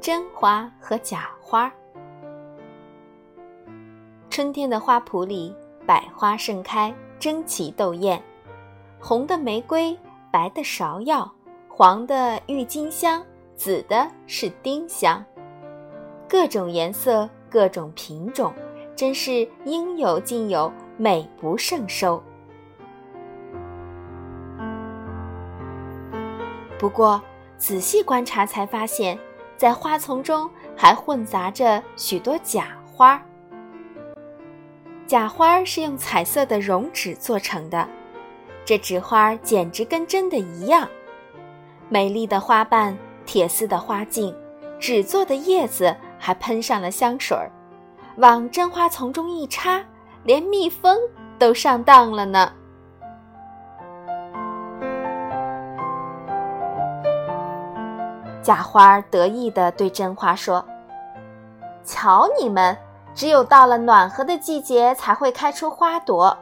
真花和假花。春天的花圃里，百花盛开，争奇斗艳。红的玫瑰，白的芍药，黄的郁金香，紫的是丁香。各种颜色，各种品种，真是应有尽有，美不胜收。不过，仔细观察才发现，在花丛中还混杂着许多假花。假花是用彩色的绒纸做成的，这纸花简直跟真的一样。美丽的花瓣，铁丝的花茎，纸做的叶子，还喷上了香水儿，往真花丛中一插，连蜜蜂都上当了呢。假花得意地对真花说：“瞧你们！”只有到了暖和的季节才会开出花朵，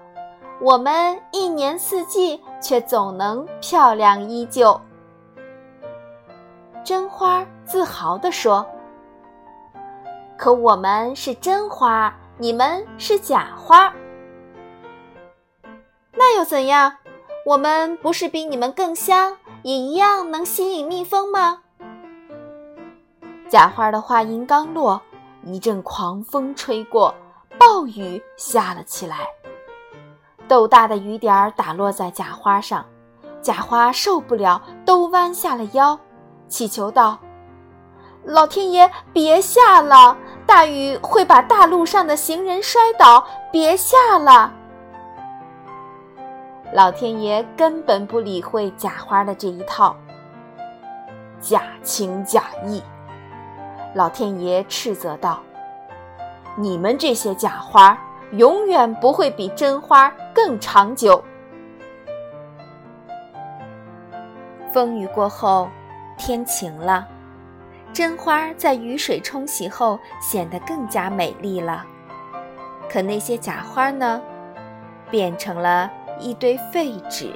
我们一年四季却总能漂亮依旧。真花自豪地说：“可我们是真花，你们是假花，那又怎样？我们不是比你们更香，也一样能吸引蜜蜂吗？”假花的话音刚落。一阵狂风吹过，暴雨下了起来。豆大的雨点儿打落在假花上，假花受不了，都弯下了腰，祈求道：“老天爷，别下了！大雨会把大路上的行人摔倒，别下了！”老天爷根本不理会假花的这一套，假情假意。老天爷斥责道：“你们这些假花，永远不会比真花更长久。”风雨过后，天晴了，真花在雨水冲洗后显得更加美丽了。可那些假花呢，变成了一堆废纸。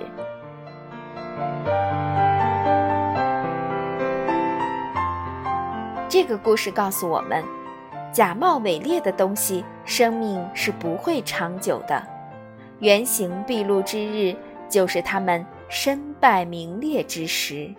这个故事告诉我们，假冒伪劣的东西，生命是不会长久的。原形毕露之日，就是他们身败名裂之时。